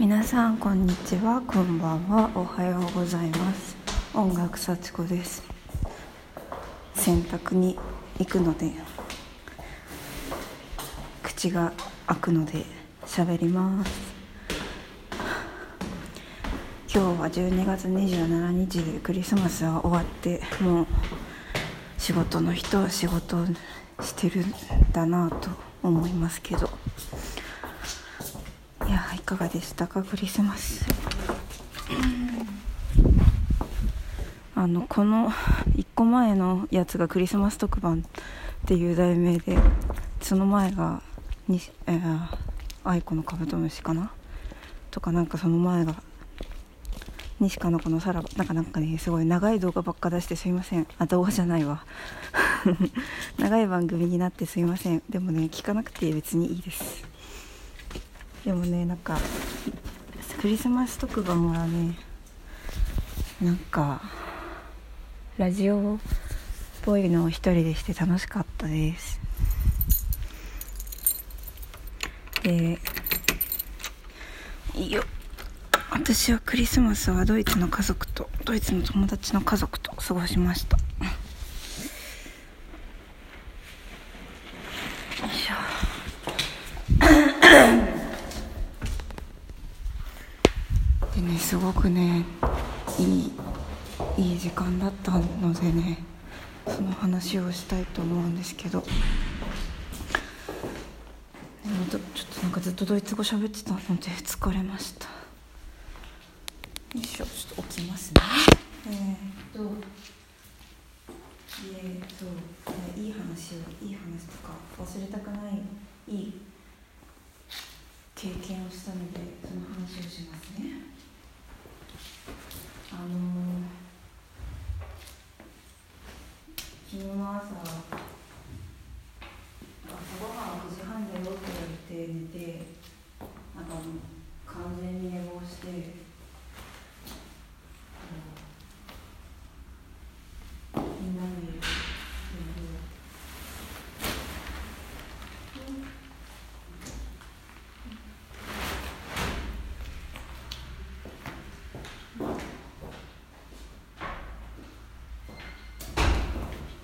皆さんこんにちは。こんばんは。おはようございます。音楽幸子です。洗濯に行くので口が開くので喋ります。今日は12月27日でクリスマスは終わってもう仕事の人は仕事してるんだなと思いますけど。かがでしたかクリスマス。あのこの1個前のやつがクリスマス特番っていう題名でその前がに、えー、愛子のカブトムシかな？とかなんかその前が西加の子のさらばなんかなんかねすごい長い動画ばっか出してすいません。あ動画じゃないわ。長い番組になってすいません。でもね聞かなくて別にいいです。でもねなんかクリスマス特番はねなんかラジオっぽいのを一人でして楽しかったです。でいいよ。私はクリスマスはドイツの家族とドイツの友達の家族と過ごしましたよいしょでねすごくねいいいい時間だったのでねその話をしたいと思うんですけど。ちょっとなんかずっとドイツ語喋ってたので疲れました。よいしょ。ちょっと起きますね。えー、っとえー、っと、えー、いい話をいい話とか忘れたくないいい経験をしたのでその話をしますねあのー、昨日の朝朝ごはん9時半だよって言われて寝てなんか完全に寝坊してみんなのいる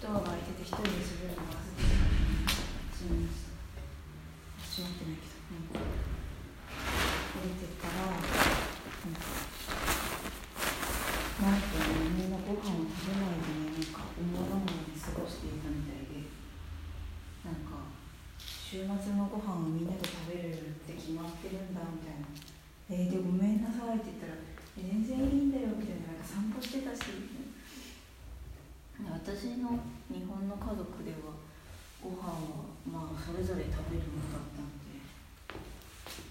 ドアが開いてて一人で滑るのが忘れてたしまいました閉まってないけど、うん、降りてったら、うん、なんかねみんなご飯を食べないでねなんか思い思いに過ごしていたみたいでなんか週末のご飯をみんなで食べるって決まってるんだみたいな「えー、でごめんなさい」って言ったら「全然いいんだよ」みたいななんか散歩してたし。私の日本の家族ではご飯はまあそれぞれ食べるのだったんで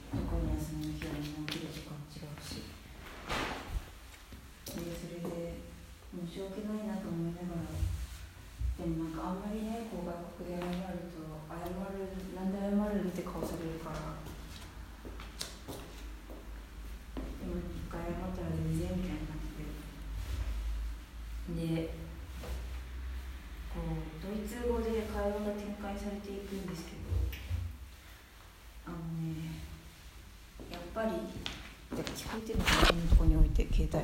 どこに休みの日はみんな起きる時間違うし。でそれで申し訳ないなと思いながらでもなんかあんまりねこう外国で謝ると謝るなんで謝るって顔されるからでも一回謝ったら全然みたいになってでこうドイツ語で会話が展開されていくんですけどあのねやっぱり聞こえてるのかなこのとこに置いて携帯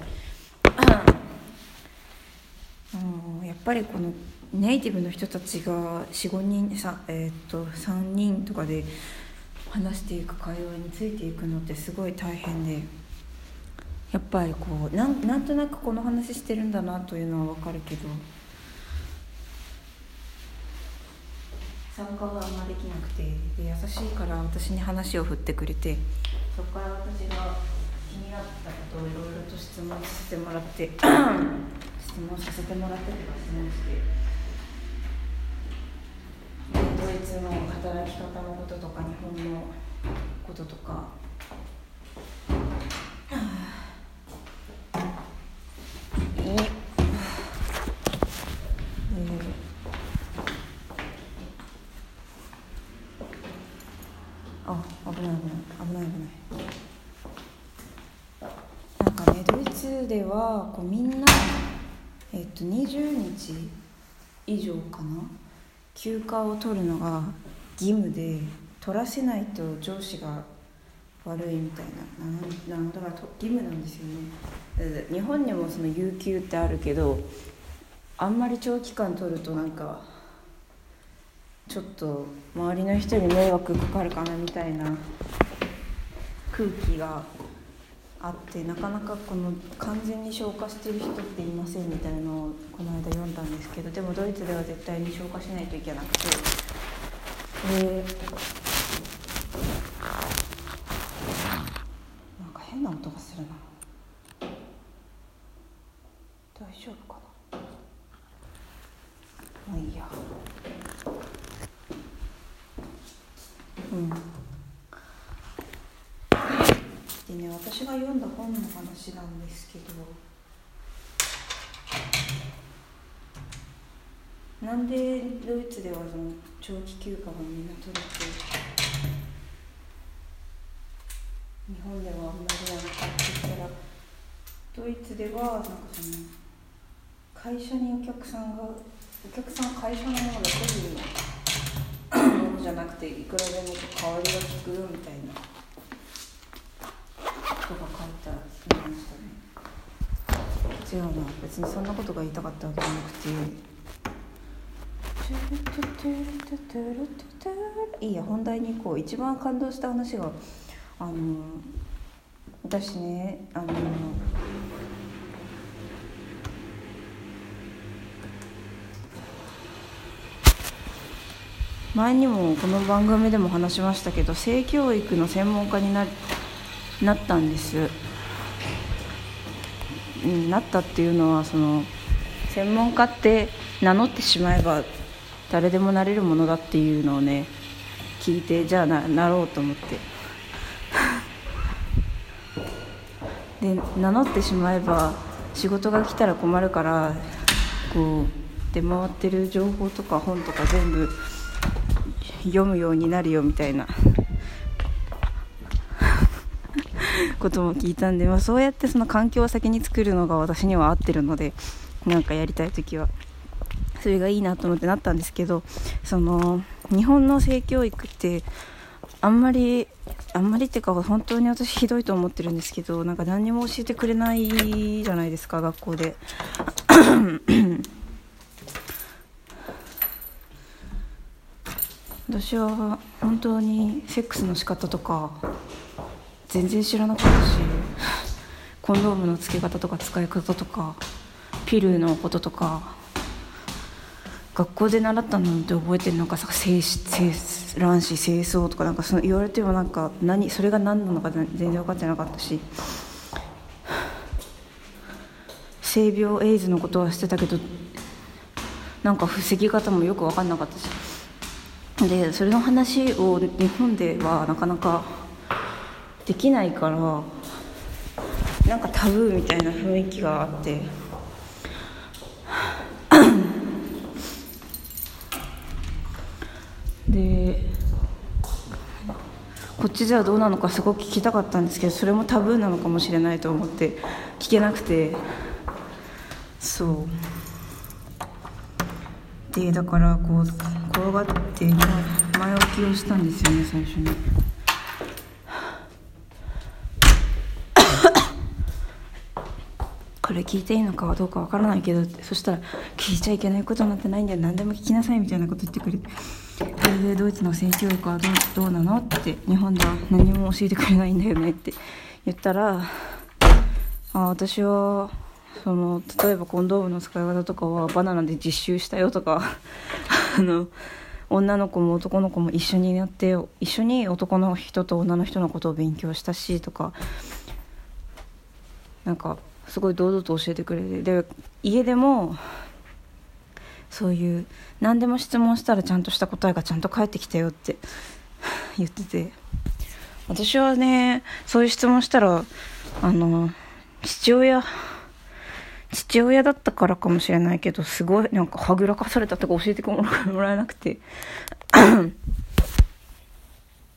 あのやっぱりこのネイティブの人たちが45人さ、えー、と3人とかで話していく会話についていくのってすごい大変でやっぱりこうなんなんとなくこの話してるんだなというのは分かるけど参加があんまできなくてで優しいから私に話を振ってくれてそこから私が気になったことをいろいろと質問させてもらって質問させてもらってとか質問してでドイツの働き方のこととか日本のこととか。あ危ない危ない。危ない危ない。なんかねドイツではこうみんなえっと20日以上かな？休暇を取るのが義務で取らせないと上司が悪いみたいな。なんだから義務なんですよね。日本にもその有給ってあるけどあんまり長期間取るとなんかちょっと周りの人に迷惑かかるかなみたいな空気があってなかなかこの完全に消化してる人っていませんみたいなのをこの間読んだんですけどでもドイツでは絶対に消化しないといけなくて。でなんか変な音がするな。大丈夫かな。まあいいや。うん。でね私が読んだ本の話なんですけどなんでドイツではその長期休暇がみんな取れて日本ではあんまりなかって言ったらドイツではなんかその会社にお客さんがお客さん会社のものが個人の？ものじゃなくていくらでも代わりが利くみたいな。ことが書いてありましたね。違うな。別にそんなことが言いたかったわけじゃなくて。いいや本題に行こう一番感動した話があの私ね。あの前にもこの番組でも話しましたけど性教育の専門家にななったんです、うん、なったっていうのはその専門家って名乗ってしまえば誰でもなれるものだっていうのをね聞いてじゃあななろうと思って。で名乗ってしまえば仕事が来たら困るからこう出回ってる情報とか本とか全部読むようになるよみたいな。ことも聞いたんで、まあ、そうやってその環境を先に作るのが私には合ってるのでなんかやりたい時は。それがいいなと思ってなったんですけどその日本の性教育ってあんまりあんまりっていうか本当に私ひどいと思ってるんですけどなんか何にも教えてくれないじゃないですか学校で。私は本当にセックスの仕方とか全然知らなかったしコンドームの付け方とか使い方とかピルのこととか学校で習ったのって覚えてるのかさ精子卵子清掃とかなんかその言われてもなんか何それが何なのか全然分かってなかったし性病エイズのことはしてたけどなんか防ぎ方もよく分かんなかったし。でそれの話を日本ではなかなかできないからなんかタブーみたいな雰囲気があって。でこっちではどうなのかすごく聞きたかったんですけどそれもタブーなのかもしれないと思って聞けなくてそうでだからこう転がって前置きをしたんですよね最初に。これ聞いていいのかどうかわからないけどそしたら聞いちゃいけないことなんてないんだよ。何でも聞きなさいみたいなこと言ってくれて。それでドイツの性教育はどうどうなのって日本では何も教えてくれないんだよねって。言ったらあ私はその例えばコンドームの使い方とかはバナナで実習したよとか あの女の子も男の子も一緒にやって一緒に男の人と女の人のことを勉強したしとかなんかすごい堂々と教えてくれてで家でもそういう何でも質問したらちゃんとした答えがちゃんと返ってきたよって言ってて。私はねそういう質問したらあの父親父親だったからかもしれないけどすごいなんかはぐらかされたとか教えてもらえなくて。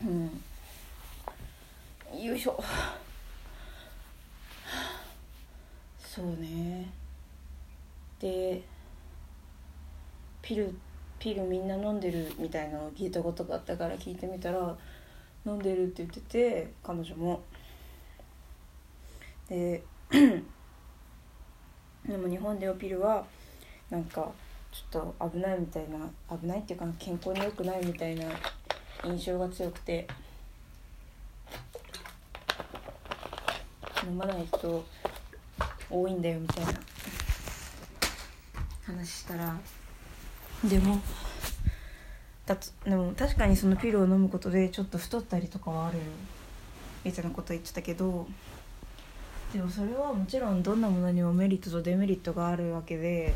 うん。よいしょ。そうね。でピルピルみんな飲んでるみたいなのを聞いたことがあったから聞いてみたら飲んでるって言ってて彼女も。で でも日本でおピルはなんかちょっと危ないみたいな危ないっていうか健康に良くないみたいな印象が強くて。飲まない人多いんだよみたいな。話したらでもだでも確かにそのピルを飲むことでちょっと太ったりとかはあるみたいなこと言ってたけどでもそれはもちろんどんなものにもメリットとデメリットがあるわけで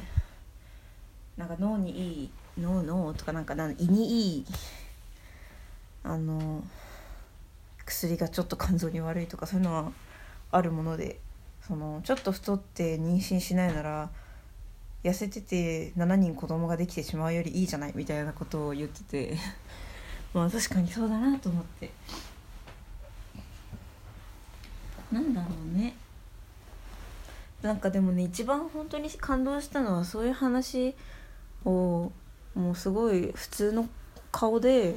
なんか脳にいい脳脳とかなんか胃にいいあの薬がちょっと肝臓に悪いとかそういうのはあるものでそのちょっと太って妊娠しないなら痩せてて7人子供ができてしまうよりいいじゃないみたいなことを言ってて まあ確かにそうだなと思って。なんだろうね。なんかでもね一番本当に感動したのはそういう話をもうすごい普通の顔で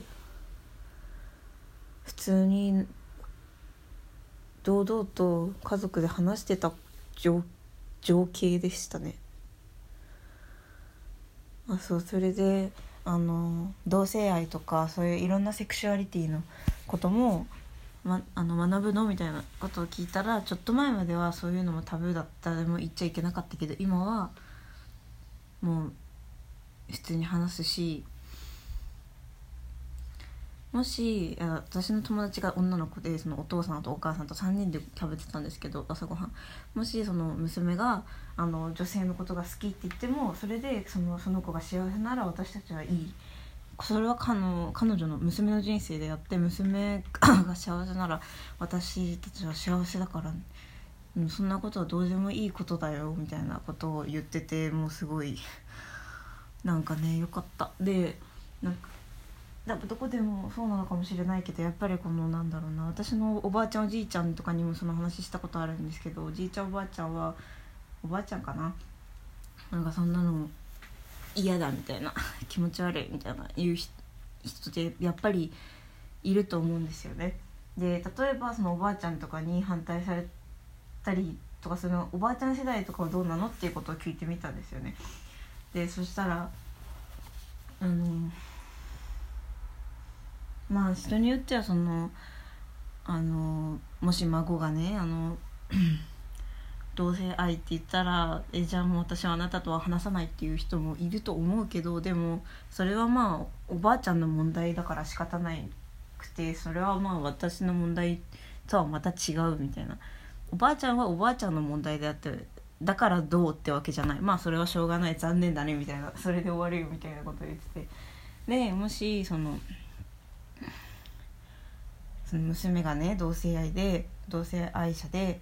普通に堂々と家族で話してた情情景でしたね。あそうそれであの同性愛とかそういういろんなセクシュアリティのことも、ま、あの学ぶのみたいなことを聞いたらちょっと前まではそういうのもタブーだったでも言っちゃいけなかったけど今はもう普通に話すしもし私の友達が女の子でそのお父さんとお母さんと3人で食べてたんですけど朝ごはん。もしその娘があの女性のことが好きって言ってもそれでそのその子が幸せなら私たちはいい。それは彼の彼女の娘の人生であって娘が幸せなら私たちは幸せだから。そんなことはどうでもいいことだよみたいなことを言っててもうすごいなんかねよかった。でなんかどこでもそうなのかもしれないけどやっぱりこのなんだろうな私のおばあちゃんおじいちゃんとかにもその話したことあるんですけどおじいちゃんおばあちゃんはおばあちゃんかななんかそんなの嫌だみたいな 気持ち悪いみたいな言う人ってやっぱりいると思うんですよね。で例えばそのおばあちゃんとかに反対されたりとかそのおばあちゃん世代とかはどうなのっていうことを聞いてみたんですよね。でそしたらあのまあ人によってはそのあのもし孫がねあの 同性愛って言ったらえじゃあもう私はあなたとは話さないっていう人もいると思うけどでもそれはまあおばあちゃんの問題だから仕方ないくてそれはまあ私の問題とはまた違うみたいな。おばあちゃんはおばあちゃんの問題であってだからどうってわけじゃない。まあそれはしょうがない残念だねみたいな。それで終わるよみたいなこと言ってて。でもしそのその娘がね同性愛で同性愛者で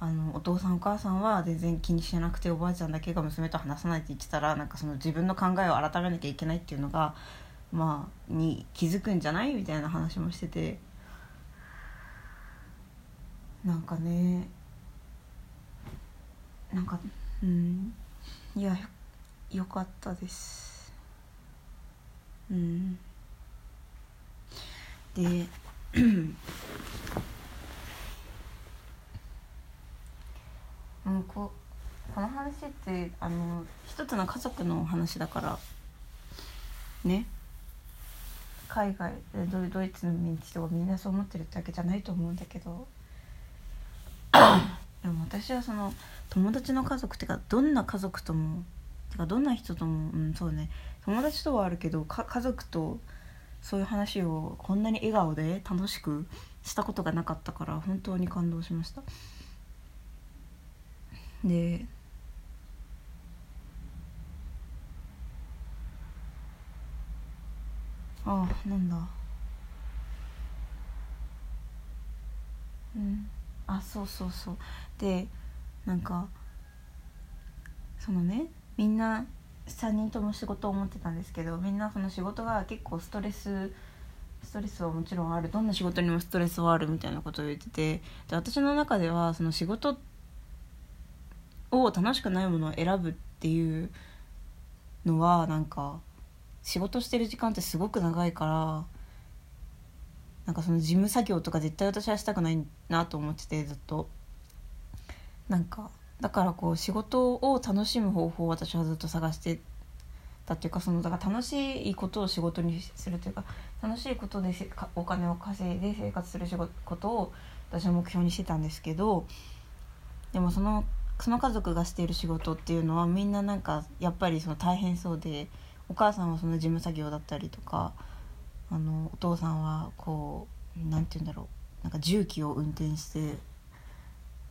あのお父さんお母さんは全然気にしなくておばあちゃんだけが娘と話さないって言ってたらなんかその自分の考えを改めなきゃいけないっていうのがまあに気づくんじゃない？みたいな話もしてて。なんかねなんかうん。いやよかったです。うん。でうん。ここの話ってあの一つの家族の話だからね。海外ドドイツの人がみんなそう思ってるってわけじゃないと思うんだけど。でも私はその友達の家族っていうかどんな家族ともてかどんな人ともうんそうね。友達とはあるけど家族とそういう話をこんなに笑顔で楽しくしたことがなかったから本当に感動しました。でああなんだ。うん。あそうそうそう。でなんかそのねみんな3人とも仕事を思ってたんですけどみんなその仕事が結構ストレスストレスはもちろんあるどんな仕事にもストレスはあるみたいなことを言っててで私の中ではその仕事を楽しくないものを選ぶっていうのはなんか仕事してる時間ってすごく長いからなんかその事務作業とか絶対私はしたくないなと思っててずっと。なんかだからこう仕事を楽しむ方法を私はずっと探してたっていうかそのだから楽しいことを仕事にするというか楽しいことでお金を稼いで生活する仕事ことを私は目標にしてたんですけどでもそのその家族がしている仕事っていうのはみんななんかやっぱりその大変そうでお母さんはその事務作業だったりとかあのお父さんはこう何て言うんだろうなんか重機を運転して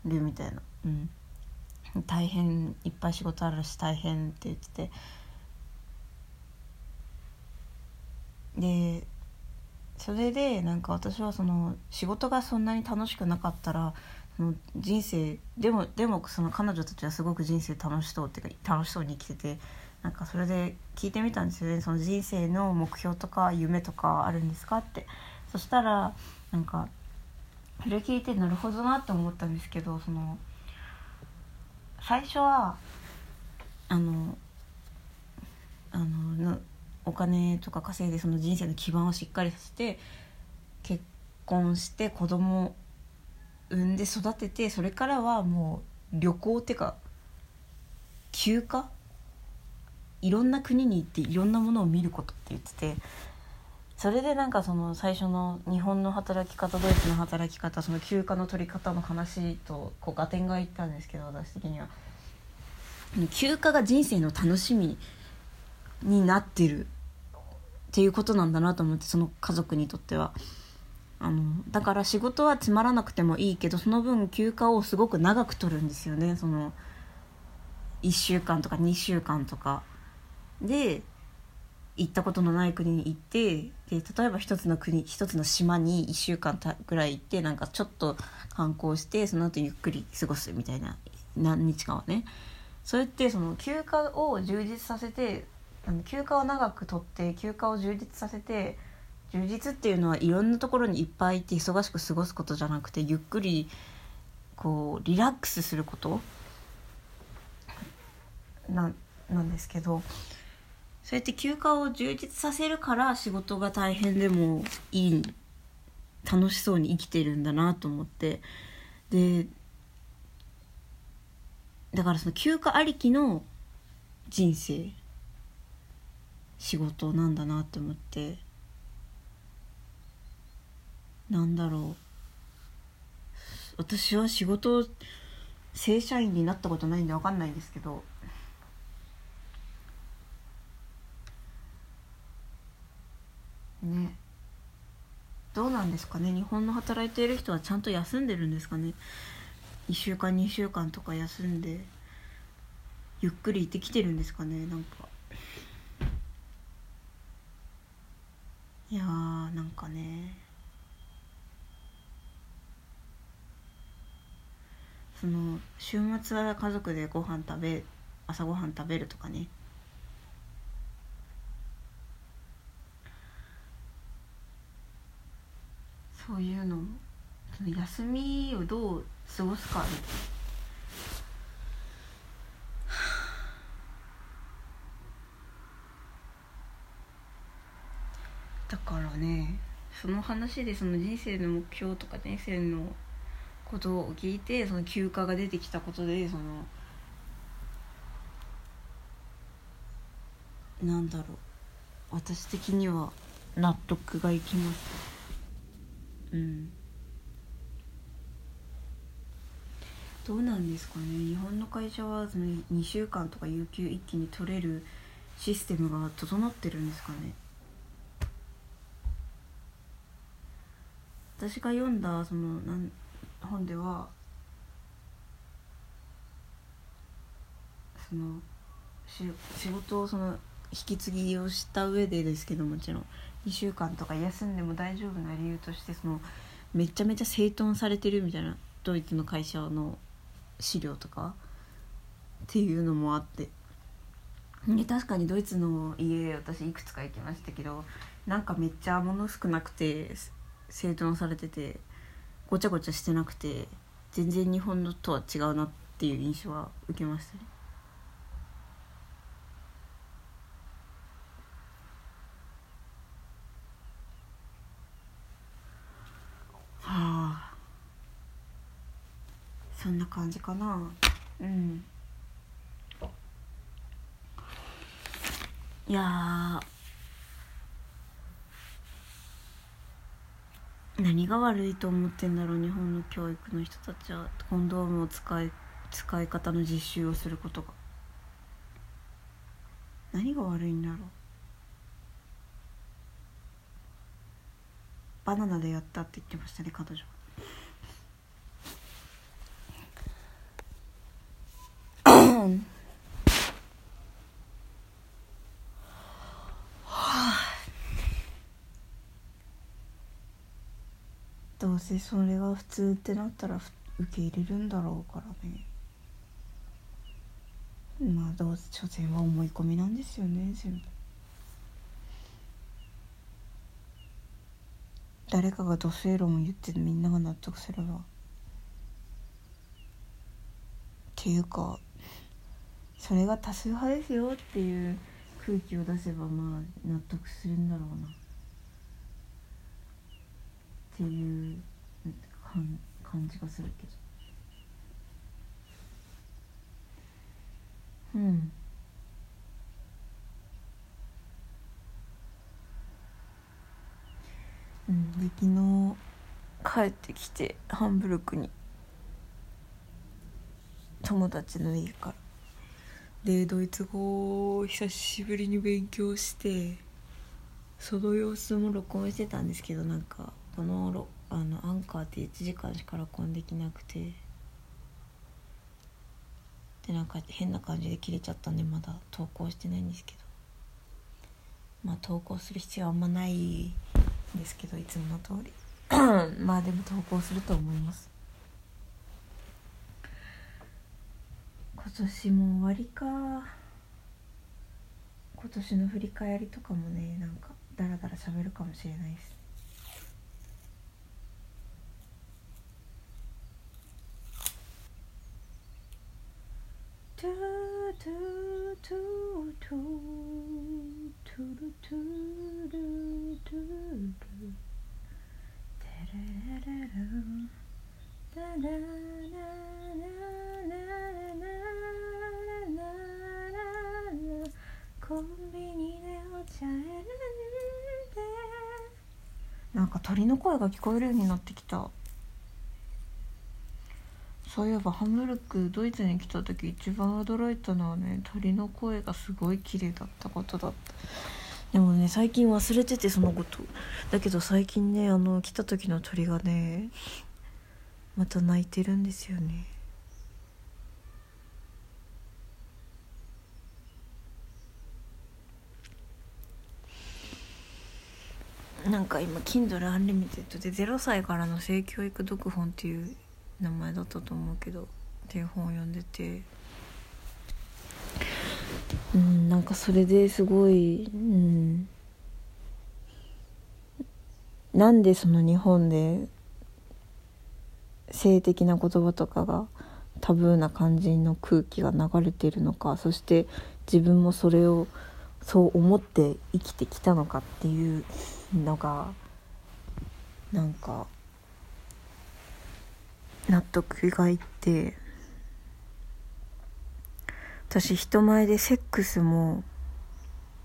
るみたいな、うん、大変いっぱい仕事あるし大変って言ってて。でそれでなんか私はその仕事がそんなに楽しくなかったらその人生でもでもその彼女たちはすごく人生楽しそうっていうか楽しそうに生きててなんかそれで聞いてみたんですよね。その人生の目標とか夢とかあるんですかって。そしたらなんかそれ聞いてなるほどなって思ったんですけどその最初はあのあのお金とか稼いでその人生の基盤をしっかりさせて結婚して子供産んで育ててそれからはもう旅行っていうか休暇？いろんな国に行っていろんなものを見ることって言っててそれでなんかその最初の日本の働き方ドイツの働き方その休暇の取り方の話とこう合点がいったんですけど私的には。休暇が人生の楽しみになってるっていうことなんだなと思ってその家族にとっては。あのだから仕事はつまらなくてもいいけどその分休暇をすごく長く取るんですよね。その1週間とか2週間とか。で行ったことのない国に行ってで例えば一つの国一つの島に1週間ぐらい行ってなんかちょっと観光してその後ゆっくり過ごすみたいな何日間はね。それってその休暇を充実させて休暇を長く取って休暇を充実させて充実っていうのはいろんなところにいっぱいいて忙しく過ごすことじゃなくてゆっくりこうリラックスすること。ななんですけどそうやって休暇を充実させるから仕事が大変でもいい楽しそうに生きてるんだなと思って。でだからその休暇ありきの人生仕事なんだなって思って。なんだろう。私は仕事正社員になったことないんで分かんないんですけど。ね。どうなんですかね？日本の働いている人はちゃんと休んでるんですかね？1週間2週間とか休んでゆっくり行ってきてるんですかね？なんか。いやーなんかね。その週末は家族でご飯食べ朝ごはん食べるとかね。そういうのその休みをどう過ごすかみたいな。だからねその話でその人生の目標とか人生のことを聞いてその休暇が出てきたことでそのなんだろう。私的には納得がいきます。うん。どうなんですかね。日本の会社はその2週間とか有給一気に取れるシステムが整ってるんですかね。私が読んだそのなん本ではそのし仕事をその引き継ぎをした上でですけどもちろん。2週間とか休んでも大丈夫な理由としてそのめちゃめちゃ整頓されてるみたいなドイツの会社の資料とかっていうのもあってで確かにドイツの家私いくつか行きましたけどなんかめっちゃ物少なくて整頓されててごちゃごちゃしてなくて全然日本のとは違うなっていう印象は受けましたね。そんな感じかな。うん。いや何が悪いと思ってんだろう日本の教育の人たちは。コンドームを使い使い方の実習をすることが。何が悪いんだろう。バナナでやったって言ってましたね彼女。どうせそれが普通ってなったら受け入れるんだろうからね。まあどうせ所詮は思い込みなんですよね全部。誰かが土星論を言ってみんなが納得すれば。っていうかそれが多数派ですよっていう空気を出せばまあ納得するんだろうな。っていう感じがするけどうん。うん。で昨日帰ってきてハンブルクに友達の家からでドイツ語を久しぶりに勉強してその様子も録音してたん。ですけどなん。かこのあのアンカーって1時間しか録音できなくて。でなんか変な感じで切れちゃったんでまだ投稿してないんですけど。まあ投稿する必要はあんまないんですけどいつもの通り。まあでも投稿すると思います。今年も終わりか。今年の振り返りとかもねなんかダラダラ喋るかもしれないです。トゥトゥトゥトゥトゥルトゥルトゥルテレレレルラララララララコンビニでお茶選んでなんか鳥の声が聞こえるようになってきた。そういえばハムルクドイツに来た時一番驚いたのはね鳥の声がすごい綺麗だったことだった。でもね最近忘れててそのこと。だけど最近ねあの来た時の鳥がねまた鳴いてるんですよね。なんか今 Kindle Unlimited で0歳からの性教育読本っていう名前だったと思うけどっていう本を読んでて。うんなんかそれですごいうん。なんでその日本で性的な言葉とかがタブーな感じの空気が流れてるのかそして自分もそれをそう思って生きてきたのかっていうのがなんか納得がいって私人前でセックスも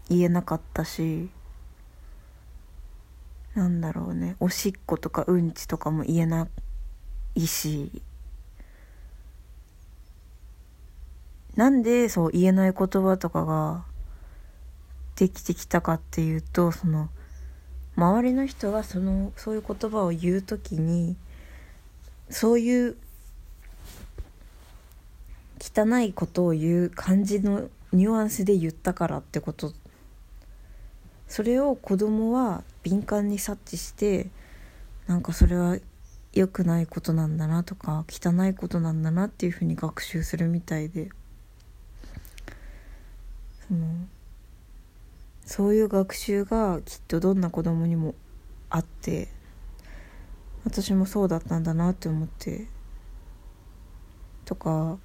言えなかったしなんだろうねおしっことかうんちとかも言えないしなんでそう言えない言葉とかができてきたかっていうとその周りの人がそのそういう言葉を言う時にそういう汚いことを言う感じのニュアンスで言ったからってこと。それを子供は敏感に察知してなんかそれは良くないことなんだなとか汚いことなんだなっていうふうに学習するみたいで。そのそういう学習がきっとどんな子供にもあって私もそうだったんだなって思って。とか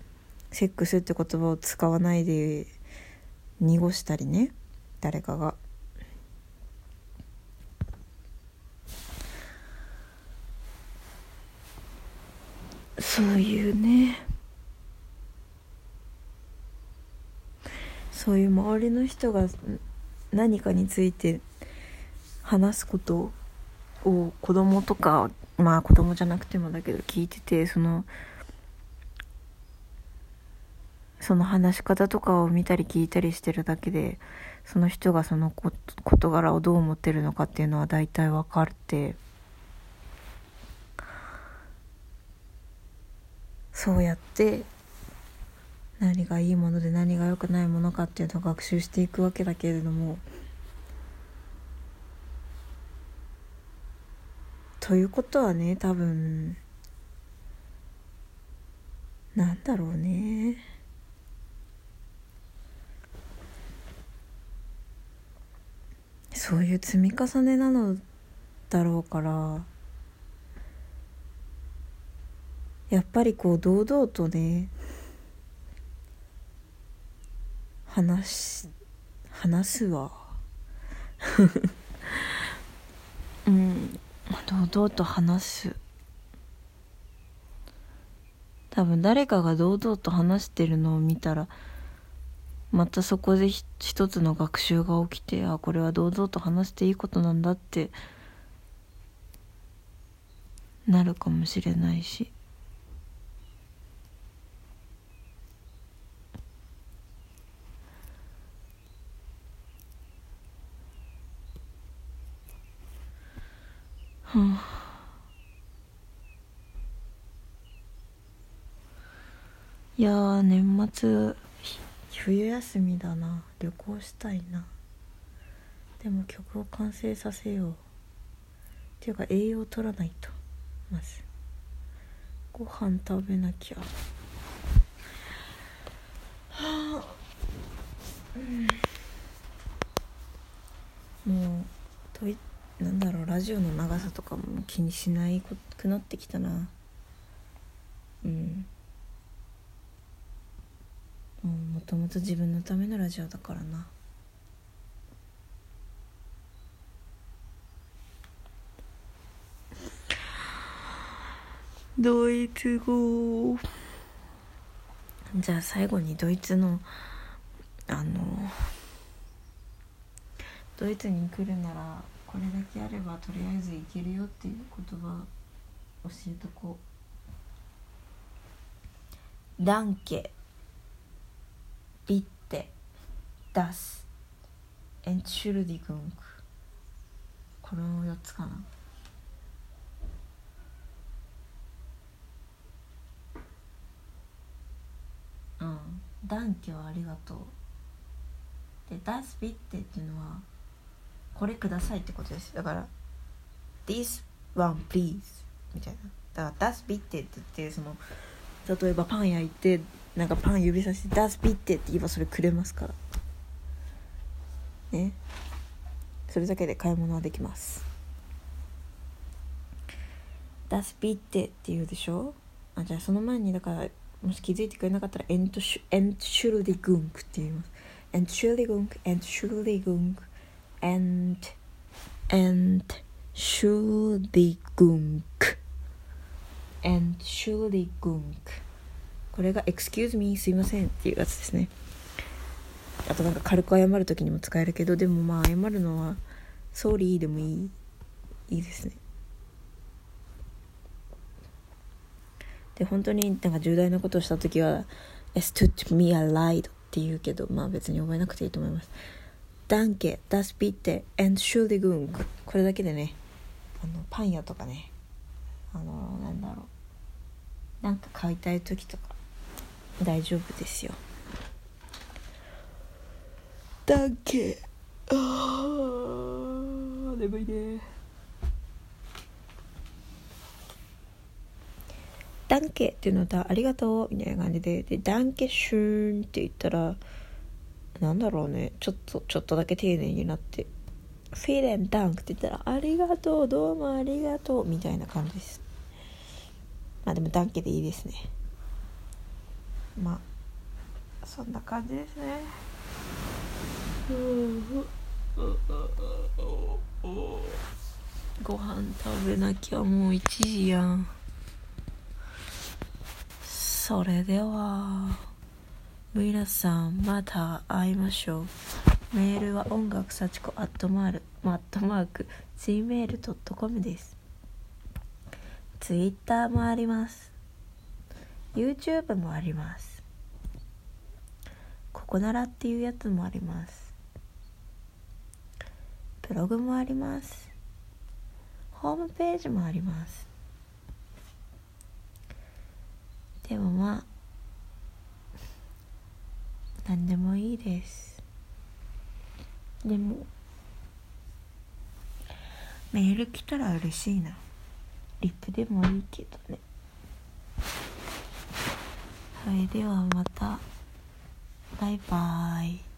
セックスって言葉を使わないで濁したりね。誰かが。そういうね。そういう周りの人が何かについて話すことを子供とかまあ子供じゃなくてもだけど聞いててそのその話し方とかを見たり聞いたりしてるだけでその人がその事柄をどう思ってるのかっていうのは大体分かって。そうやって何がいいもので何が良くないものかっていうのを学習していくわけだけれどもということはね多分なんだろうね。そういう積み重ねなのだろうからやっぱりこう堂々とね話し話すわ。うん。堂々と話す多分誰かが堂々と話してるのを見たらまたそこで一つの学習が起きてあこれは堂々と話していいことなんだってなるかもしれないし。いや年末冬休みだな。旅行したいな。でも曲を完成させよう。っていうか栄養取らないと。まず。ご飯食べなきゃ。はあ、うん、もうといっなんだろうラジオの長さとかも気にしないくなってきたな。うん。もともと自分のためのラジオだからな。ドイツ語。じゃあ最後にドイツのあのドイツに来るならこれだけあればとりあえずいけるよっていう言葉教えとこう。ダンケビッテ。ダス。エンチュルディグンク。この4つかな。うん。ダンケはありがとう。でダスビッテっていうのはこれくださいってことですだから This one please. みたいな。だから Das bitte って言ってその例えばパン焼いてなんかパン指さして Das bitte って言えばそれくれますから。ね。それだけで買い物はできます。Das bitte って言うでしょ？あじゃあその前にだからもし気づいてくれなかったら Entschuldigung って言います。Entschuldigung Entschuldigung and Entschuldigung Entschuldigung これが excuse me すいませんっていうやつですね。あとなんか軽く謝る時にも使えるけどでもまあ謝るのは sorry でもいいいいですね。で本当になんか重大なことをした時は es tut mir leid って言うけどまあ別に覚えなくていいと思います。Danke, das bitte, Entschuldigung. これだけでねあのパン屋とかねあのなんだろう。なんか買いたい時とか大丈夫ですよ。Danke. あー眠いね。ダンケっていうのはありがとうみたいな感じででダンケシューンって言ったらなんだろうね。ちょっとちょっとだけ丁寧になって「フィレンダンク」って言ったら「ありがとうどうもありがとう」みたいな感じです。まあでもダンケでいいですね。まあそんな感じですね。ご飯食べなきゃもう1時やん。それでは。皆さんまた会いましょう。メールは音楽幸子アットマールマットマーク gmail.com です。ツイッターもあります。YouTube もあります。ここならっていうやつもあります。ブログもあります。ホームページもあります。でもまあ何でもいいです。でもメール来たら嬉しいな。リップでもいいけどね。はいではまた。バイバイ